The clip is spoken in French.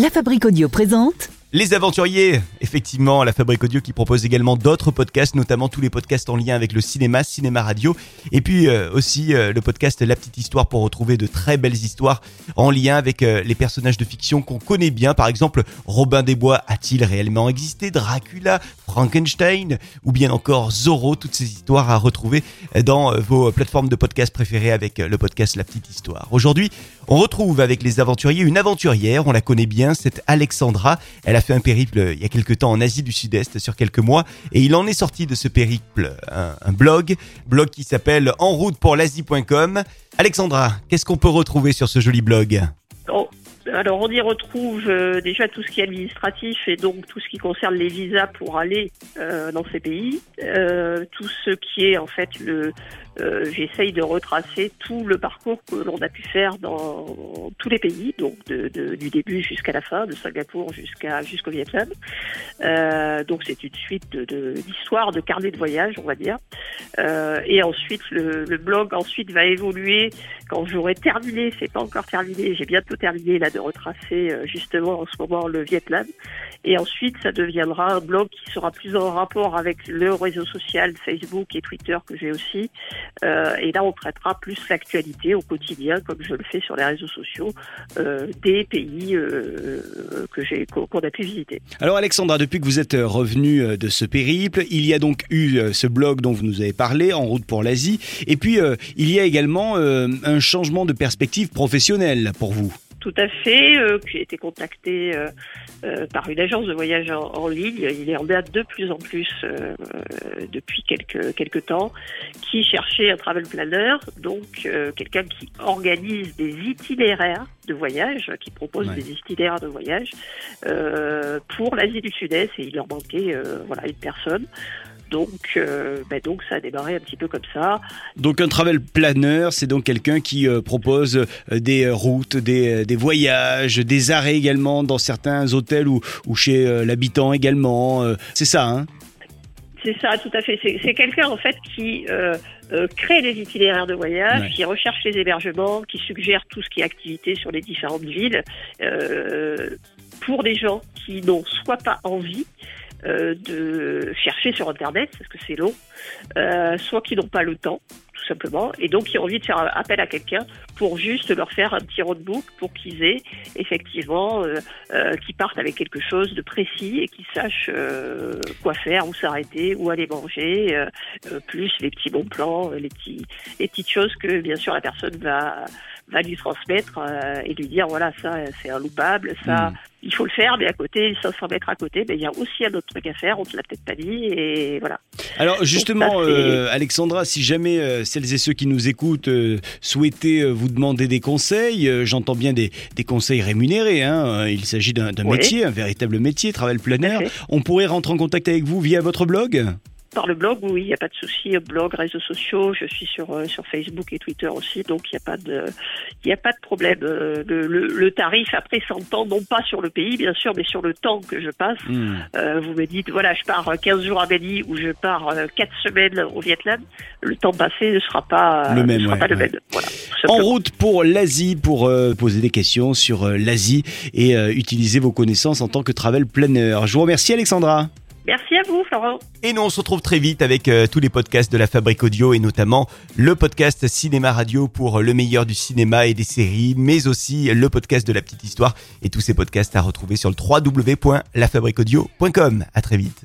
La Fabrique Audio présente Les aventuriers, effectivement, la Fabrique Audio qui propose également d'autres podcasts, notamment tous les podcasts en lien avec le cinéma, cinéma radio, et puis euh, aussi euh, le podcast La Petite Histoire pour retrouver de très belles histoires en lien avec euh, les personnages de fiction qu'on connaît bien. Par exemple, Robin des Bois a-t-il réellement existé? Dracula, Frankenstein, ou bien encore Zorro, toutes ces histoires à retrouver dans euh, vos plateformes de podcasts préférées avec euh, le podcast La Petite Histoire. Aujourd'hui, on retrouve avec les aventuriers une aventurière, on la connaît bien, c'est Alexandra. Elle a fait un périple euh, il y a quelque temps en Asie du Sud-Est sur quelques mois et il en est sorti de ce périple un, un blog, blog qui s'appelle en route pour l'Asie.com. Alexandra, qu'est-ce qu'on peut retrouver sur ce joli blog? Oh, alors on y retrouve euh, déjà tout ce qui est administratif et donc tout ce qui concerne les visas pour aller euh, dans ces pays, Euh, tout ce qui est en fait le euh, j'essaye de retracer tout le parcours que l'on a pu faire dans tous les pays, donc de, de- du début jusqu'à la fin, de Singapour jusqu'à jusqu'au Vietnam. Euh, donc c'est une suite de- de- d'histoires, de, carnets de voyage, on va dire. Euh, et ensuite le, le blog ensuite va évoluer quand j'aurai terminé, c'est pas encore terminé, j'ai bientôt terminé là de retracer euh, justement en ce moment le Vietnam. Et ensuite, ça deviendra un blog qui sera plus en rapport avec le réseau social Facebook et Twitter que j'ai aussi. Euh, et là, on traitera plus l'actualité au quotidien, comme je le fais sur les réseaux sociaux, euh, des pays euh, que j'ai qu'on a pu visiter. Alors Alexandra, depuis que vous êtes revenu euh, de ce périple, il y a donc eu euh, ce blog dont vous nous avez parlé, En route pour l'Asie, et puis euh, il y a également euh, un changement de perspective professionnelle pour vous. Tout à fait. Euh, j'ai été contacté euh, euh, par une agence de voyage en, en ligne. Il est en date de plus en plus depuis quelques quelques temps, qui cherchait un travel planner, donc quelqu'un qui organise des itinéraires de voyage, qui propose Ouais. des itinéraires de voyage pour l'Asie du Sud-Est. Et il leur manquait voilà une personne. Donc, euh, ben donc ça a démarré un petit peu comme ça. Donc un travel planner, c'est donc quelqu'un qui euh, propose euh, des euh, routes, des, des voyages, des arrêts également dans certains hôtels ou, ou chez euh, l'habitant également. c'est ça, hein? C'est ça, tout à fait. C'est quelqu'un en fait qui crée les itinéraires de voyage, Ouais. qui recherche les hébergements, qui suggère tout ce qui est activité sur les différentes villes pour des gens qui n'ont soit pas envie euh, de chercher sur Internet parce que c'est long, euh, soit qui n'ont pas le temps tout simplement, et donc qui ont envie de faire appel à quelqu'un pour juste leur faire un petit roadbook pour qu'ils aient effectivement, euh, euh, qu'ils partent avec quelque chose de précis et qu'ils sachent euh, quoi faire, où s'arrêter, où aller manger, euh, plus les petits bons plans, les petits, les petites choses que bien sûr la personne va va lui transmettre et lui dire voilà ça c'est inloupable, ça Mm. il faut le faire, mais à côté 500 mètres à côté, ben il y a aussi un autre truc à faire, on te l'a peut-être pas dit et voilà. Alors justement, ça, Alexandra, si jamais celles et ceux qui nous écoutent souhaitaient euh, vous demander des conseils, euh, j'entends bien des, des conseils rémunérés, hein, euh, il s'agit d'un Oui. métier, un véritable métier. Tout à fait. On pourrait rentrer en contact avec vous via votre blog? Par le blog, oui, il n'y a pas de souci. Blog, réseaux sociaux, je suis sur euh, sur Facebook et Twitter aussi, donc il n'y a pas de y a pas de problème. Euh, le, le- le tarif après s'entend non pas sur le pays, bien sûr, mais sur le temps que je passe. Hmm. Euh, vous me dites, voilà, je pars euh, 15 jours à Bali ou je pars euh, 4 semaines au Vietnam. Le temps passé ne sera pas Le ne même, sera ouais, pas le ouais. même. Voilà. tout En route pour l'Asie pour poser des questions sur l'Asie et utiliser vos connaissances en tant que travel planner. Je vous remercie Alexandra. Merci à vous, Florent. Et nous on se retrouve très vite avec euh, tous les podcasts de la Fabrique Audio et notamment le podcast Cinéma Radio pour le meilleur du cinéma et des séries, mais aussi le podcast de la petite histoire et tous ces podcasts à retrouver sur le www.lafabriqueaudio.com. À très vite.